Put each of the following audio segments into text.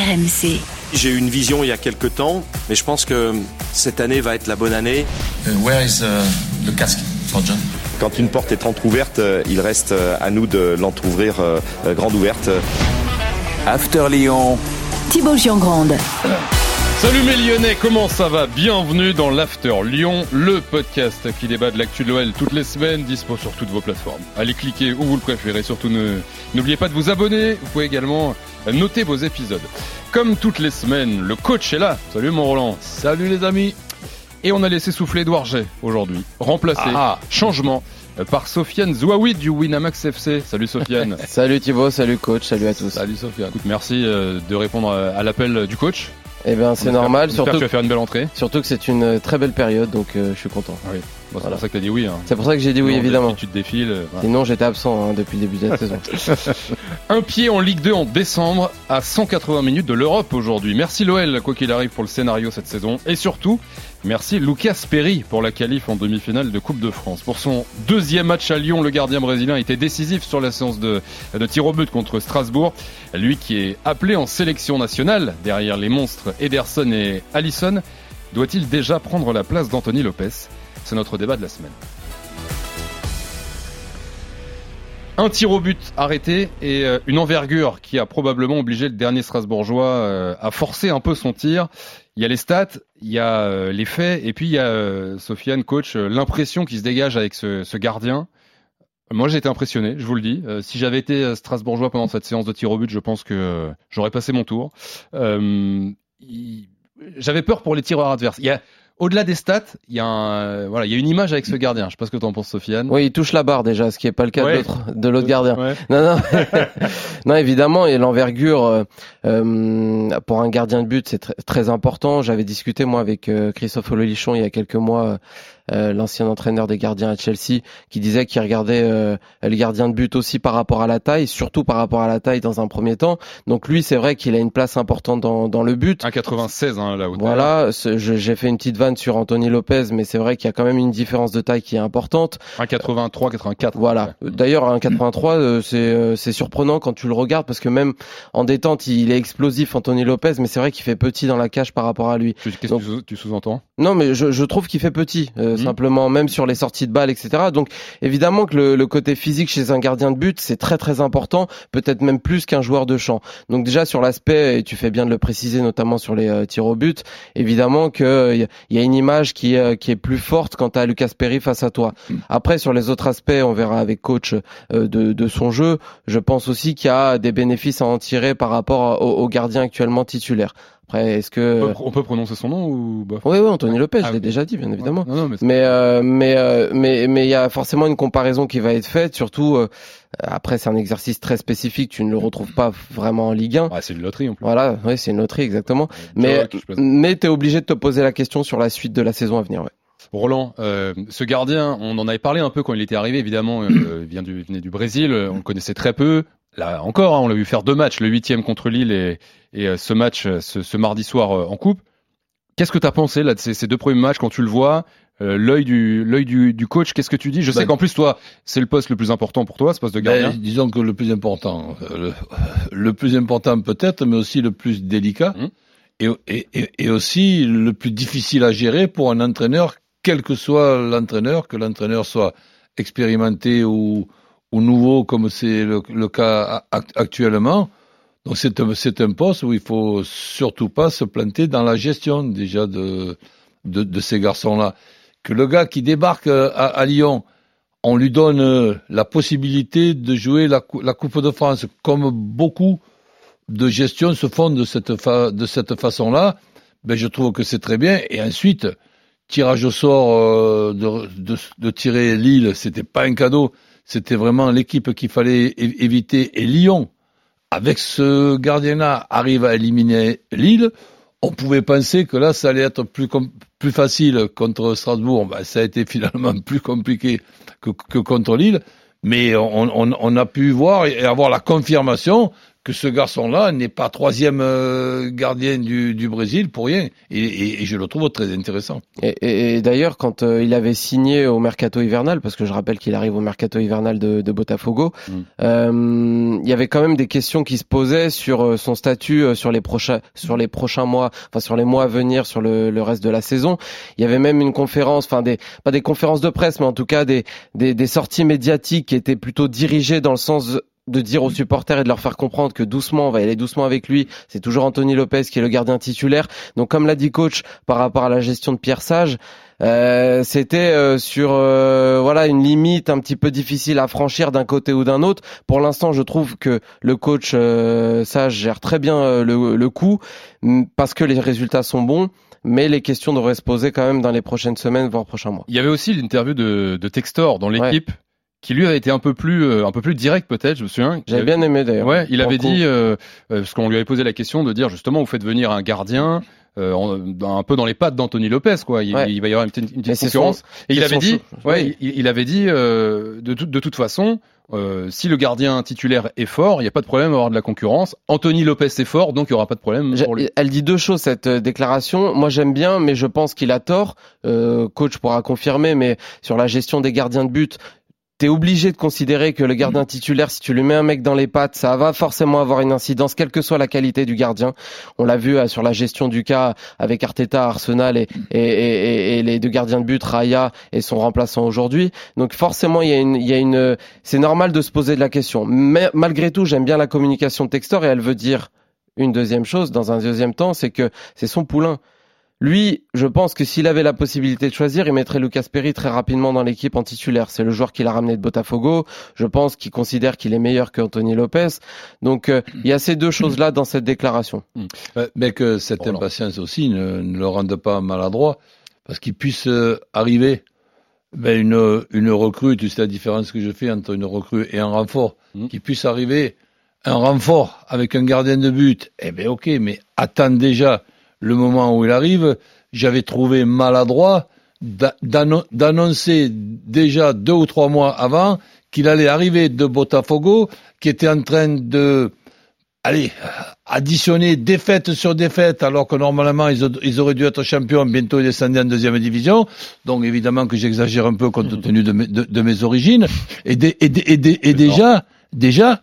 RMC. J'ai eu une vision il y a quelques temps, mais je pense que cette année va être la bonne année. Uh, where is uh, the casket for John? Quand une porte est entrouverte, euh, il reste euh, à nous de l'entrouvrir euh, euh, grande ouverte. After Lyon, Thibaut Giangrande. Salut mes Lyonnais, comment ça va? Bienvenue dans l'After Lyon, le podcast qui débat de l'actu de l'OL toutes les semaines, dispo sur toutes vos plateformes. Allez cliquer où vous le préférez, surtout ne- n'oubliez pas de vous abonner, vous pouvez également noter vos épisodes. Comme toutes les semaines, le coach est là. Salut mon Roland. Salut les amis. Et on a laissé souffler Edouard aujourd'hui, remplacé, Ah. changement, par Sofiane Zouaoui du Winamax FC. Salut Sofiane. Salut Thibaut, salut coach, salut à tous. Salut Sofiane. Écoute, merci euh, de répondre à l'appel du coach. Eh bien c'est normal, on espère que surtout, tu vas faire une belle entrée. surtout que c'est une euh, très belle période, donc euh, je suis content. Bon, c'est Voilà. pour ça que t'as dit oui. Hein. C'est pour ça que j'ai dit oui Non, évidemment. Tu te défiles. euh. Sinon j'étais absent hein, depuis le début de la saison. Un pied en Ligue 2 en décembre à 180 minutes de l'Europe aujourd'hui. Merci l'OL, quoi qu'il arrive, pour le scénario cette saison. Et surtout, merci Lucas Perry pour la qualif en demi-finale de Coupe de France. Pour son deuxième match à Lyon, le gardien brésilien était décisif sur la séance de, de tir au but contre Strasbourg. Lui qui est appelé en sélection nationale derrière les monstres Ederson et Allison, doit-il déjà prendre la place d'Anthony Lopez? C'est notre débat de la semaine. Un tir au but arrêté et euh, une envergure qui a probablement obligé le dernier Strasbourgeois euh, à forcer un peu son tir. Il y a les stats, il y a euh, les faits, et puis il y a, Sofiane, coach, l'impression qui se dégage avec ce, gardien. Moi, j'ai été impressionné, je vous le dis. Si j'avais été Strasbourgeois pendant cette séance de tir au but, je pense que j'aurais passé mon tour. J'avais peur pour les tireurs adverses. Il y a, au-delà des stats, il y a, un, euh, voilà, il y a une image avec ce gardien. Je sais pas ce que tu en penses, Sofiane. Oui, il touche la barre déjà, ce qui est pas le cas Ouais. de l'autre de l'autre gardien. Ouais. Non, non, non, évidemment, et l'envergure euh, euh, pour un gardien de but, c'est tr- très important. J'avais discuté moi avec euh, Christophe Ololichon il y a quelques mois, euh, l'ancien entraîneur des gardiens à Chelsea, qui disait qu'il regardait euh, les gardiens de but aussi par rapport à la taille, surtout par rapport à la taille dans un premier temps. Donc lui, c'est vrai qu'il a une place importante dans, dans le but. 1,96 hein, là. Voilà, j'ai fait une petite vanne sur Anthony Lopez, mais c'est vrai qu'il y a quand même une différence de taille qui est importante. 1,83, 84. Voilà. Ouais. D'ailleurs, un 83, euh, c'est euh, c'est surprenant quand tu le regardes parce que même en détente, il est explosif, Anthony Lopez, mais c'est vrai qu'il fait petit dans la cage par rapport à lui. Qu'est-ce que tu sous-entends? Non, mais je, je trouve qu'il fait petit, euh, Mhm. simplement, même sur les sorties de balles, etc. Donc, évidemment que le, le côté physique chez un gardien de but, c'est très très important, peut-être même plus qu'un joueur de champ. Donc déjà sur l'aspect, et tu fais bien de le préciser, notamment sur les euh, tirs au but, évidemment que euh, y a- une image qui, est, euh, qui est plus forte quand tu as Lucas Perry face à toi. Après, sur les autres aspects, on verra avec coach euh, de, de son jeu. Je pense aussi qu'il y a des bénéfices à en tirer par rapport au, au gardien actuellement titulaire. Après, est-ce on, peut, on peut prononcer son nom ou Oui, oui, Anthony Lopez, Ah, je l'ai déjà dit, bien évidemment. Non, non, mais, c'est- Mais euh, mais euh, mais mais il y a forcément une comparaison qui va être faite. Surtout euh, après, c'est un exercice très spécifique. Tu ne le retrouves pas vraiment en Ligue 1. Ouais, c'est une loterie en plus. Voilà, oui, c'est une loterie exactement. Mais mais t'es obligé de te poser la question sur la suite de la saison à venir. Ouais. Roland, euh, ce gardien, on en avait parlé un peu quand il était arrivé. Évidemment, euh, il vient du, venait du Brésil. On le connaissait très peu. Là encore, hein, on l'a vu faire deux matchs, le huitième contre Lille et, et euh, ce match euh, ce, ce mardi soir euh, en coupe. Qu'est-ce que tu as pensé là de ces, ces deux premiers matchs quand tu le vois euh, L'œil du l'œil du, du coach, qu'est-ce que tu dis? Je sais Ben- qu'en plus toi, c'est le poste le plus important pour toi, ce poste de gardien. Ben, disons que le plus important, euh, le, le plus important peut-être, mais aussi le plus délicat, et, et, et, et aussi le plus difficile à gérer pour un entraîneur, quel que soit l'entraîneur, que l'entraîneur soit expérimenté ou, ou nouveau, comme c'est le, cas ac- actuellement. Donc c'est un, c'est un poste où il faut surtout pas se planter dans la gestion déjà de, de, ces garçons-là. Que le gars qui débarque euh, à, Lyon, on lui donne euh, la possibilité de jouer la Coupe de France, comme beaucoup de gestions se font de cette, fa- de cette façon-là, ben je trouve que c'est très bien. Et ensuite, tirage au sort euh, de, de, de tirer Lille, c'était pas un cadeau, c'était vraiment l'équipe qu'il fallait éviter. Et Lyon, avec ce gardien-là, arrive à éliminer Lille. On pouvait penser que là, ça allait être plus, facile contre Strasbourg. Ben, ça a été finalement plus compliqué que, contre Lille. Mais on a pu voir et avoir la confirmation que ce garçon-là n'est pas troisième euh, gardien du, du, Brésil pour rien. Et, et, et, je le trouve très intéressant. Et, et d'ailleurs, quand euh, il avait signé au mercato hivernal, parce que je rappelle qu'il arrive au mercato hivernal de, de Botafogo, mm. euh, il y avait quand même des questions qui se posaient sur euh, son statut sur les prochains sur les prochains mois, enfin sur les mois à venir, sur le, le reste de la saison. Il y avait même une conférence, enfin des pas des conférences de presse, mais en tout cas des, des, des sorties médiatiques qui étaient plutôt dirigées dans le sens de dire aux supporters et de leur faire comprendre que doucement, on va y aller doucement avec lui. C'est toujours Anthony Lopez qui est le gardien titulaire. Donc, comme l'a dit coach par rapport à la gestion de Pierre Sage, euh, c'était euh, sur euh, voilà une limite un petit peu difficile à franchir d'un côté ou d'un autre. Pour l'instant, je trouve que le coach Sage gère très bien le, le coup parce que les résultats sont bons mais les questions devraient se poser quand même dans les prochaines semaines, voire prochains mois. Il y avait aussi l'interview de, de Textor dans l'équipe qui lui a été un peu plus euh, un peu plus direct peut-être je me souviens j'avais bien aimé d'ailleurs ouais il avait dit euh, euh, parce qu'on lui avait posé la question de dire justement vous faites venir un gardien euh, un peu dans les pattes d'Anthony Lopez quoi il, il, va y avoir une, petite, une petite concurrence et il avait, dit, ouais, il, il, avait dit de, de toute façon euh, si le gardien titulaire est fort, il n'y a pas de problème à avoir de la concurrence. Anthony Lopez est fort, donc il n'y aura pas de problème pour lui. Elle dit deux choses cette déclaration. Moi j'aime bien, mais je pense qu'il a tort. Euh, coach pourra confirmer, mais sur la gestion des gardiens de but, t'es obligé de considérer que le gardien titulaire, si tu lui mets un mec dans les pattes, ça va forcément avoir une incidence, quelle que soit la qualité du gardien. On l'a vu euh, sur la gestion du cas avec Arteta, Arsenal et, et, et, les deux gardiens de but, Raya et son remplaçant aujourd'hui. Donc forcément, il y a une, il y a une, c'est normal de se poser de la question. Mais malgré tout, j'aime bien la communication de Textor et elle veut dire une deuxième chose dans un deuxième temps, c'est que c'est son poulain. Lui, je pense que s'il avait la possibilité de choisir, il mettrait Lucas Perry très rapidement dans l'équipe en titulaire. C'est le joueur qu'il a ramené de Botafogo. Je pense qu'il considère qu'il est meilleur qu'Anthony Lopez. Donc, euh, il y a ces deux choses-là dans cette déclaration. Hmm. Mais que cette impatience aussi ne, le rende pas maladroit, parce qu'il puisse euh, arriver ben une, une recrue, tu sais la différence que je fais entre une recrue et un renfort, hmm. qu'il puisse arriver un renfort avec un gardien de but, eh ben ok, mais attends déjà le moment où il arrive, j'avais trouvé maladroit d'annoncer déjà deux ou trois mois avant qu'il allait arriver de Botafogo, qui était en train de, allez, additionner défaite sur défaite, alors que normalement ils, auraient dû être champions, bientôt descendus en deuxième division. Donc évidemment que j'exagère un peu compte tenu de mes, de, mes origines. Et, et déjà, déjà,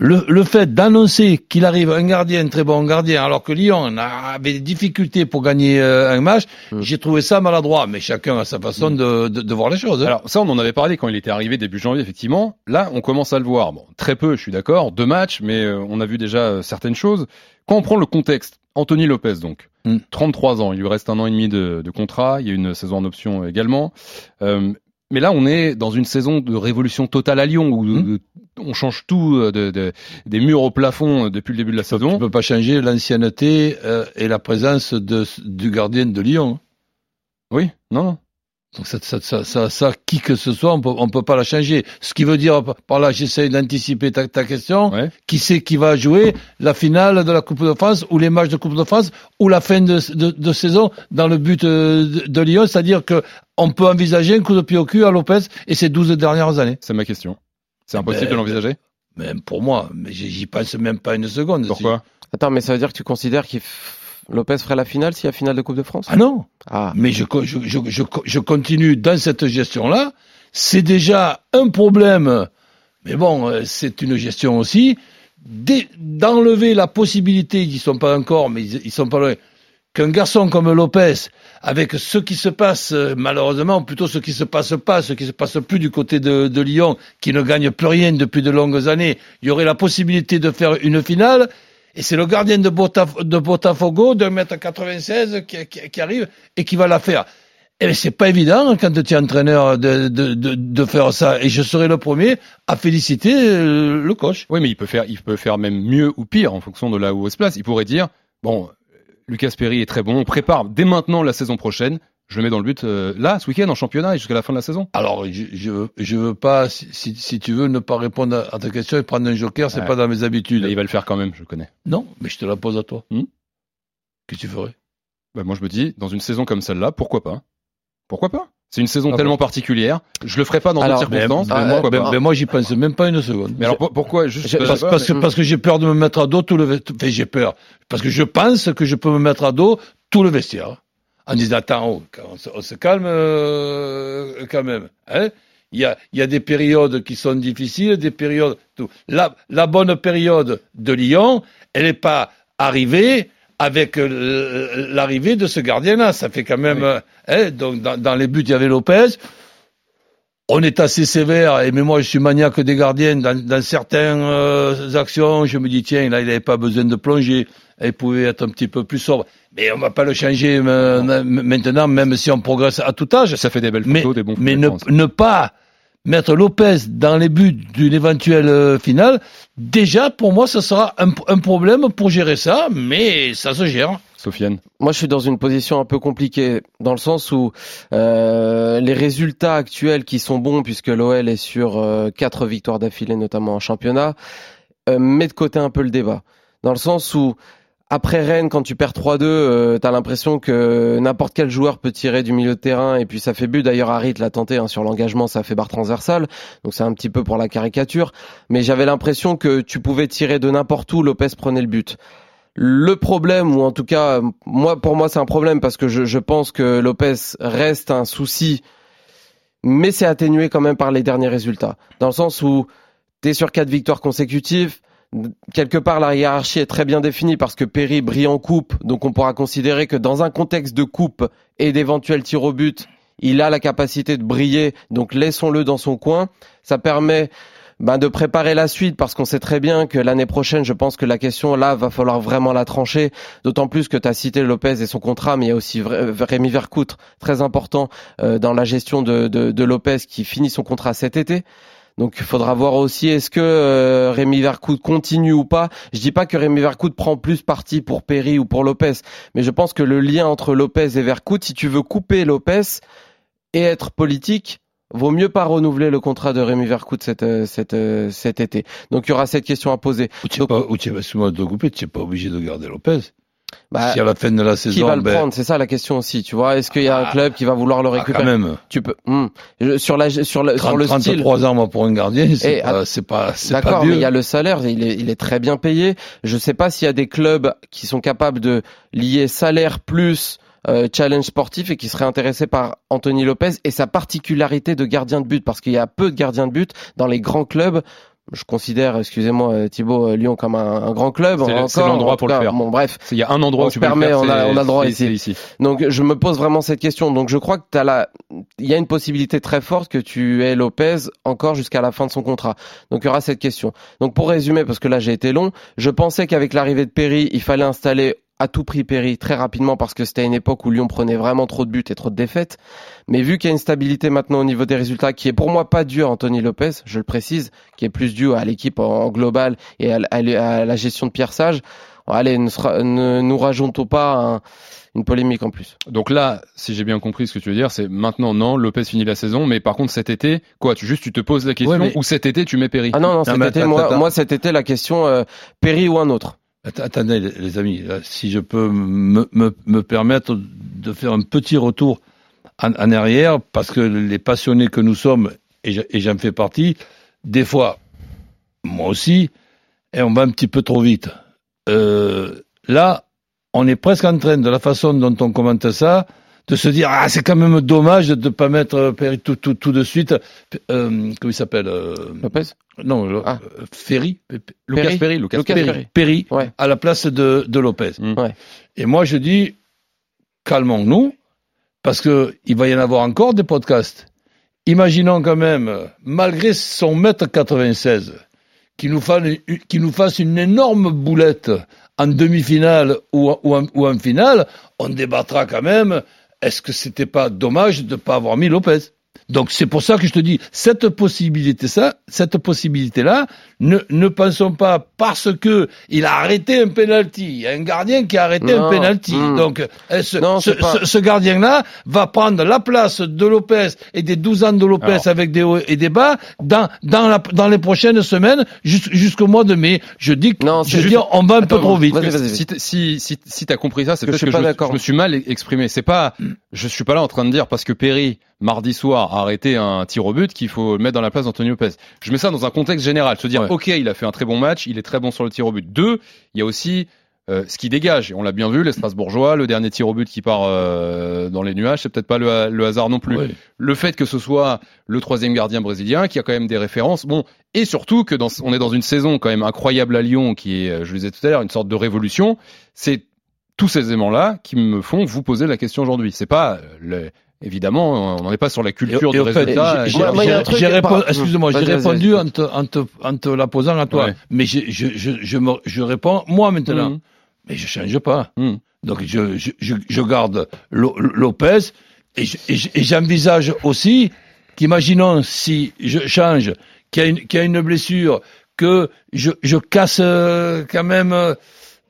le, le fait d'annoncer qu'il arrive un gardien, un très bon gardien, alors que Lyon avait des difficultés pour gagner euh, un match, mm. j'ai trouvé ça maladroit. Mais chacun a sa façon mm. de, de, de, voir les choses. Hein. Alors ça, on en avait parlé quand il était arrivé début janvier, effectivement. Là, on commence à le voir. Bon, très peu, je suis d'accord, deux matchs, mais euh, on a vu déjà euh, certaines choses. Quand on prend le contexte, Anthony Lopez donc, 33 mm. ans, il lui reste un an et demi de, de contrat, il y a une saison en option également. Euh, mais là, on est dans une saison de révolution totale à Lyon où mmh. On change tout euh, de, de, des murs au plafond euh, depuis le début de la saison. Tu peux pas changer l'ancienneté euh, et la présence de, du gardien de Lyon. Oui, non, non. Donc ça, ça, ça, ça, ça, qui que ce soit, on peut, on peut pas la changer. Ce qui veut dire par là, j'essaie d'anticiper ta, ta, question. Qui c'est qui va jouer la finale de la Coupe de France ou les matchs de Coupe de France ou la fin de, de, de saison dans le but de, de Lyon, c'est-à-dire que on peut envisager un coup de pied au cul à Lopez et ses 12 dernières années. C'est ma question. C'est impossible de l'envisager. Même pour moi, mais j'y pense même pas une seconde. Pourquoi Attends, mais ça veut dire que tu considères qu'il Lopez ferait la finale s'il y a finale de Coupe de France? Ah non ah. Mais je, je, je, je, continue dans cette gestion-là. C'est déjà un problème, mais bon, euh, c'est une gestion aussi, d'enlever la possibilité, ils n'y sont pas encore, mais ils, ils sont pas loin, qu'un garçon comme Lopez, avec ce qui se passe, euh, malheureusement, plutôt ce qui se passe pas, ce qui se passe plus du côté de, Lyon, qui ne gagne plus rien depuis de longues années, il y aurait la possibilité de faire une finale, et c'est le gardien de, de Botafogo, d'un mètre 96, qui, qui, qui, arrive et qui va la faire. Et eh c'est pas évident quand tu es entraîneur de, faire ça. Et je serai le premier à féliciter euh, le coach. Oui, mais il peut faire, il peut faire même mieux ou pire en fonction de là où il se place. Il pourrait dire, bon, Lucas Perry est très bon, on prépare dès maintenant la saison prochaine je le mets dans le but euh, là, ce week-end, en championnat et jusqu'à la fin de la saison. Alors, je, je, je veux pas, si, si tu veux, ne pas répondre à ta question et prendre un joker, c'est pas dans mes habitudes. il va le faire quand même, je connais. Non, mais je te la pose à toi. Hmm Qu'est-ce que tu ferais? Bah, Moi, je me dis, dans une saison comme celle-là, pourquoi pas? Pourquoi pas? C'est une saison Ah tellement particulière. Je le ferai pas dans d'autres circonstances. Ben, mais moi, ben- ben moi, j'y pense même pas une seconde. Mais alors pour- pourquoi juste sais parce, parce que, parce que j'ai peur de me mettre à dos tout le vestiaire. Enfin, j'ai peur. Parce que je pense que je peux me mettre à dos tout le vestiaire. En disant, attends, oh, on, se, on se calme euh, quand même. Hein il, y a, il y a des périodes qui sont difficiles, des périodes... Tout. La, la bonne période de Lyon, elle n'est pas arrivée avec euh, l'arrivée de ce gardien-là. Ça fait quand même... Oui. euh, hein, donc, dans, dans les buts, il y avait Lopez. On est assez sévère, et mais moi je suis maniaque des gardiens. Dans, dans certaines euh, actions, je me dis tiens, là il n'avait pas besoin de plonger, il pouvait être un petit peu plus sobre. Mais on va pas le changer euh, ma- maintenant, même si on progresse à tout âge. ça fait des belles Mais, photos, des bons mais ne, ne pas mettre Lopez dans les buts d'une éventuelle euh, finale, déjà pour moi ce sera un, un problème pour gérer ça, mais ça se gère. Sofiane. Moi, je suis dans une position un peu compliquée, dans le sens où euh, les résultats actuels qui sont bons, puisque l'OL est sur euh, quatre victoires d'affilée, notamment en championnat, euh, met de côté un peu le débat. Dans le sens où, après Rennes, quand tu perds 3-2, euh, t'as l'impression que n'importe quel joueur peut tirer du milieu de terrain, et puis ça fait but. D'ailleurs, Harit l'a tenté hein, sur l'engagement, ça fait barre transversale, donc c'est un petit peu pour la caricature. Mais j'avais l'impression que tu pouvais tirer de n'importe où, Lopez prenait le but. Le problème, ou en tout cas, moi, pour moi, c'est un problème parce que je, je pense que Lopez reste un souci, mais c'est atténué quand même par les derniers résultats. Dans le sens où tu es sur quatre victoires consécutives, quelque part la hiérarchie est très bien définie parce que Perry brille en coupe, donc on pourra considérer que dans un contexte de coupe et d'éventuels tirs au but, il a la capacité de briller, donc laissons-le dans son coin. Ça permet ben, de préparer la suite parce qu'on sait très bien que l'année prochaine, je pense que la question là va falloir vraiment la trancher. D'autant plus que tu as cité Lopez et son contrat, mais il y a aussi Vra- Rémi Vercoute, très important euh, dans la gestion de Lopez qui finit son contrat cet été. Donc il faudra voir aussi est-ce que euh, Rémi Vercoute continue ou pas. Je dis pas que Rémi Vercoute prend plus parti pour Perry ou pour Lopez, mais je pense que le lien entre Lopez et Vercoute, si tu veux couper Lopez et être politique, vaut mieux pas renouveler le contrat de Rémi Vercoute cet, euh, cet, euh, cet été. Donc il y aura cette question à poser. Ou n'es pas, tu n'es pas obligé de garder Lopez. Bah, si à la fin de la saison, qui va le ben, prendre C'est ça la question aussi. Tu vois, est-ce qu'il y a un Ah. club qui va vouloir le ah, quand récupérer même. Tu peux. Je- Sur la sur le sur 30, le style. 33 ans moi, pour un gardien, c'est pas, c'est pas, D'accord, mais il y a le salaire, il est, il est très bien payé. Je sais pas s'il y a des clubs qui sont capables de lier salaire plus euh, challenge sportif et qui seraient intéressés par Anthony Lopez et sa particularité de gardien de but, parce qu'il y a peu de gardiens de but dans les grands clubs. Je considère, excusez-moi euh, Thibaut, euh, Lyon comme un, un grand club. C'est l'endroit en pour tout le cas. faire. Bon, bref, Il y a un endroit On où tu peux le permet, faire, on a- on a le droit ici. donc je me pose vraiment cette question. Donc je crois que t'as la, il y a une possibilité très forte que tu aies Lopez encore jusqu'à la fin de son contrat. Donc il y aura cette question. Donc pour résumer, parce que là j'ai été long, je pensais qu'avec l'arrivée de Perry, il fallait installer à tout prix Perry très rapidement parce que c'était une époque où Lyon prenait vraiment trop de buts et trop de défaites. Mais vu qu'il y a une stabilité maintenant au niveau des résultats qui est pour moi pas due à Anthony Lopez, je le précise, qui est plus due à l'équipe en, en global et à, la gestion de Pierre Sage. Allez, ne, sera- ne nous rajoutons pas un- une polémique en plus. Donc là, si j'ai bien compris ce que tu veux dire, c'est maintenant non, Lopez finit la saison, mais par contre cet été, quoi, tu juste tu te poses la question Ouais, mais- ou cet été tu mets Perry? Ah non, non, cet mais été, moi, moi, cet été, la question, euh, Perry ou un autre? Att- Attendez, les, amis, là, si je peux me, me, me permettre de faire un petit retour en, arrière, parce que les passionnés que nous sommes, et j'en fais partie, des fois, moi aussi, et on va un petit peu trop vite. Euh, là, on est presque en train, de la façon dont on commente ça, de se dire ah c'est quand même dommage de ne pas mettre euh, Perry tout, tout, tout de suite. Euh, comment il s'appelle euh, Lopez Non, Ah. euh, Ferry. Lucas Perry. Perry, Lucas, Lucas Perry. Perry. Perry Ouais. à la place de, de Lopez. Mm. Ouais. Et moi, je dis, calmons-nous, parce que il va y en avoir encore des podcasts. Imaginons quand même, malgré son mètre 96, qu'il nous, fasse, qu'il nous fasse une énorme boulette en demi-finale ou, ou, en, ou en finale, on débattra quand même, est-ce que c'était pas dommage de ne pas avoir mis Lopez? Donc c'est pour ça que je te dis cette possibilité ça cette possibilité là ne ne pensons pas parce que il a arrêté un penalty il y a un gardien qui a arrêté Non. un penalty Mm. donc euh, ce, Non, ce, pas- ce- ce gardien là va prendre la place de Lopez et des 12 ans de Lopez Alors. avec des hauts et des bas dans dans la dans les prochaines semaines jus- jusqu'au mois de mai je dis que Non, je juste- dire on va un peu trop vite. Si, si, si, si t'as compris ça, c'est Que je peut-être suis que pas je, je me suis mal exprimé. C'est pas, je suis pas là en train de dire parce que Perry mardi soir a arrêté un tir au but qu'il faut mettre dans la place d'Antonio Lopez. Je mets ça dans un contexte général, se dire Ouais. ok, il a fait un très bon match, il est très bon sur le tir au but. Deux, il y a aussi euh, ce qui dégage. Et on l'a bien vu, les Strasbourgeois, le dernier tir au but qui part euh, dans les nuages, c'est peut-être pas le, le hasard non plus. Ouais. Le fait que ce soit le troisième gardien brésilien, qui a quand même des références, bon, et surtout que dans, on est dans une saison quand même incroyable à Lyon, qui est, euh, je le disais tout à l'heure, une sorte de révolution. C'est tous ces éléments-là qui me font vous poser la question aujourd'hui. C'est pas le, Évidemment, on n'en est pas sur la culture Et- et du fait, résultat. j'ai- répondu- Excuse-moi, j'ai répondu en te, en, te, en te la posant à toi. Ouais. Mais je, je, je, je, me, je réponds moi maintenant. Mhm. Mais je change pas. Mhm. Donc je, je, je, je garde Lo- Lopez et je- et je- et j'envisage aussi qu'imaginons si je change, qu'il y, a une- qu'il y a une blessure, que je, je casse euh, quand même euh,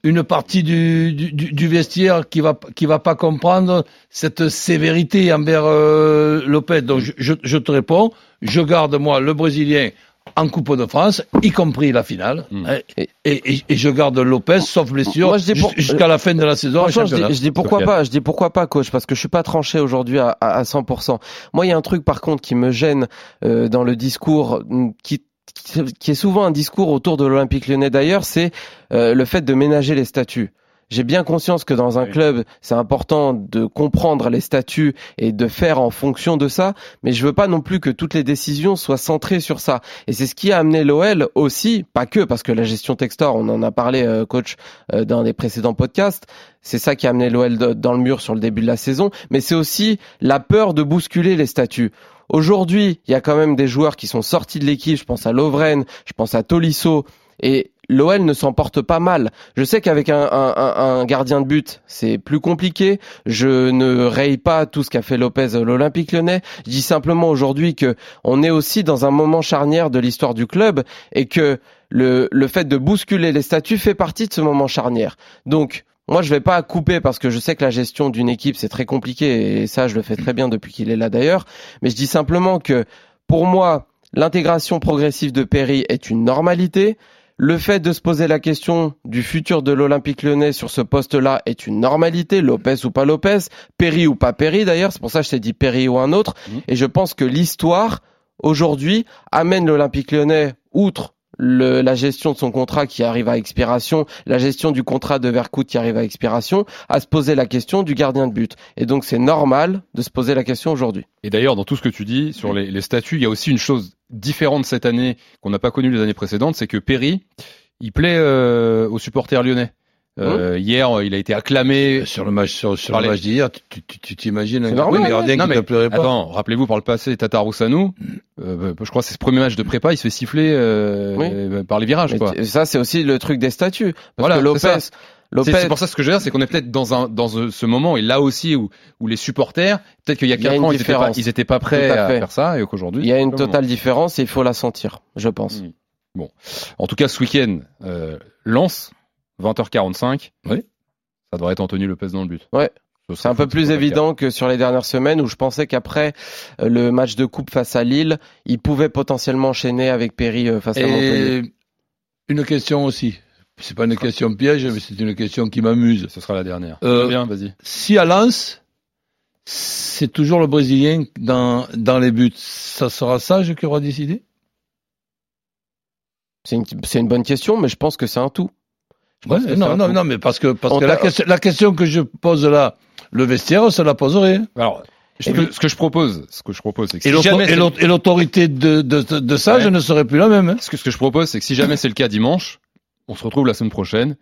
une partie du, du, du- du vestiaire qui va qui va pas comprendre cette sévérité envers euh, Lopez. Donc je, je, je te réponds, je garde moi le Brésilien en Coupe de France, y compris la finale, Mm. hein, et, et, et je garde Lopez sauf blessure pour- jusqu'à la fin de la saison. je dis, championnat. je dis pourquoi pas, je dis pourquoi pas, coach, parce que je suis pas tranché aujourd'hui à, à, à 100%. Moi, il y a un truc par contre qui me gêne euh, dans le discours, mm, qui qui est souvent un discours autour de l'Olympique Lyonnais d'ailleurs, c'est euh, le fait de ménager les statuts. J'ai bien conscience que dans un Oui. club, c'est important de comprendre les statuts et de faire en fonction de ça, mais je veux pas non plus que toutes les décisions soient centrées sur ça. Et c'est ce qui a amené l'OL aussi, pas que, parce que la gestion Textor, on en a parlé, euh, coach, euh, dans les précédents podcasts, c'est ça qui a amené l'OL dans le mur sur le début de la saison, mais c'est aussi la peur de bousculer les statuts. Aujourd'hui, il y a quand même des joueurs qui sont sortis de l'équipe, je pense à Lovren, je pense à Tolisso, et l'OL ne s'en porte pas mal. Je sais qu'avec un, un- un- gardien de but, c'est plus compliqué. Je ne raye pas tout ce qu'a fait Lopez l'Olympique lyonnais. Je dis simplement aujourd'hui que on est aussi dans un moment charnière de l'histoire du club et que le, le fait de bousculer les statuts fait partie de ce moment charnière. Donc, moi, je vais pas couper parce que je sais que la gestion d'une équipe, c'est très compliqué et ça, je le fais très bien depuis qu'il est là d'ailleurs. Mais je dis simplement que pour moi, l'intégration progressive de Perry est une normalité. Le fait de se poser la question du futur de l'Olympique lyonnais sur ce poste-là est une normalité, Lopez ou pas Lopez, Perry ou pas Perry d'ailleurs, c'est pour ça que je t'ai dit Perry ou un autre. Mhm. Et je pense que l'histoire, aujourd'hui, amène l'Olympique lyonnais, outre le- la gestion de son contrat qui arrive à expiration, la gestion du contrat de Vercout qui arrive à expiration, à se poser la question du gardien de but. Et donc c'est normal de se poser la question aujourd'hui. Et d'ailleurs, dans tout ce que tu dis sur les, les statuts, il y a aussi une chose différente cette année qu'on n'a pas connue les années précédentes, c'est que Perry, il plaît euh, aux supporters lyonnais. Euh, Hier, il a été acclamé. Sur le match, sur, sur le match d'hier, tu- tu tu t'imagines un Non, qui mais ne pleurait pas. Attends, rappelez-vous par le passé, Tata Roussanou, euh, je crois que c'est ce premier match de prépa, il se fait siffler euh, Oui. euh, par les virages. Quoi. ça c'est aussi le truc des statuts. Parce Voilà, que Lopez. Lopez, C'est pour ça ce que je veux dire, c'est qu'on est peut-être dans un dans ce moment et là aussi où où les supporters, peut-être qu'il y a quatre ans, ils étaient pas différence. ils étaient pas prêts à faire ça et qu'aujourd'hui il y a une totale différence et il faut la sentir, je pense. Mm. Bon, en tout cas, ce week-end, euh, Lens, 20h45. Oui. Ça devrait être Anthony Lopez dans le but. Ouais. Ce C'est un peu plus évident que sur les dernières semaines où je pensais qu'après euh, le match de coupe face à Lille, il pouvait potentiellement enchaîner avec Perry euh, face à Montpellier. Et une question aussi. C'est pas une question piège, mais c'est une question qui m'amuse. Ce sera la dernière. Euh, Très bien, vas-y. Si à Lens, c'est toujours le Brésilien dans, dans les buts, ça sera Sage qui aura décidé? C'est une, bonne question, mais je pense que c'est un tout. Ouais, non, non, non, mais parce que, parce On que la, t'a- question, la question que je pose là, le vestiaire, on se la poserait. Alors, ce que, ce que je propose, ce que je propose, c'est que Et si jamais et l'autorité de, de, de, de Sage Ouais. ne serait plus la même. hein. ce que, ce que je propose, c'est que si jamais c'est le cas dimanche, on se retrouve la semaine prochaine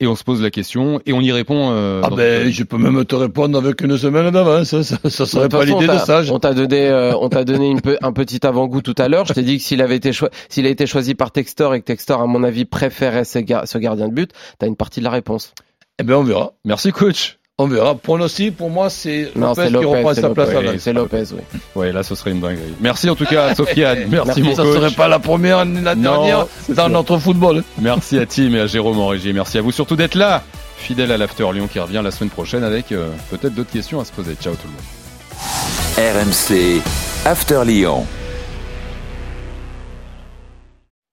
et on se pose la question et on y répond. euh, Ah ben, je peux même te répondre avec une semaine d'avance. hein. Ça, ça serait pas l'idée de Sage. On t'a donné, euh, on t'a donné une peu, un petit avant-goût tout à l'heure. Je t'ai dit que s'il avait été s'il a été choisi par Textor et que Textor, à mon avis, préférait ce, gar- ce gardien de but, t'as une partie de la réponse. Eh ben, on verra. Merci coach. On verra. Pronostic, pour moi, c'est Lopez qui reprend c'est sa place à Lopez, Lens. c'est Lopez, oui. Ouais, là, ce serait une dinguerie. Merci en tout cas à Sofiane. Merci, mon ça coach. serait pas la première ni la Non, dernière dans sûr. notre football. Merci à Tim et à Jérôme en régie. Merci à vous surtout d'être là. Fidèle à l'After Lyon qui revient la semaine prochaine avec euh, peut-être d'autres questions à se poser. Ciao tout le monde. RMC After Lyon.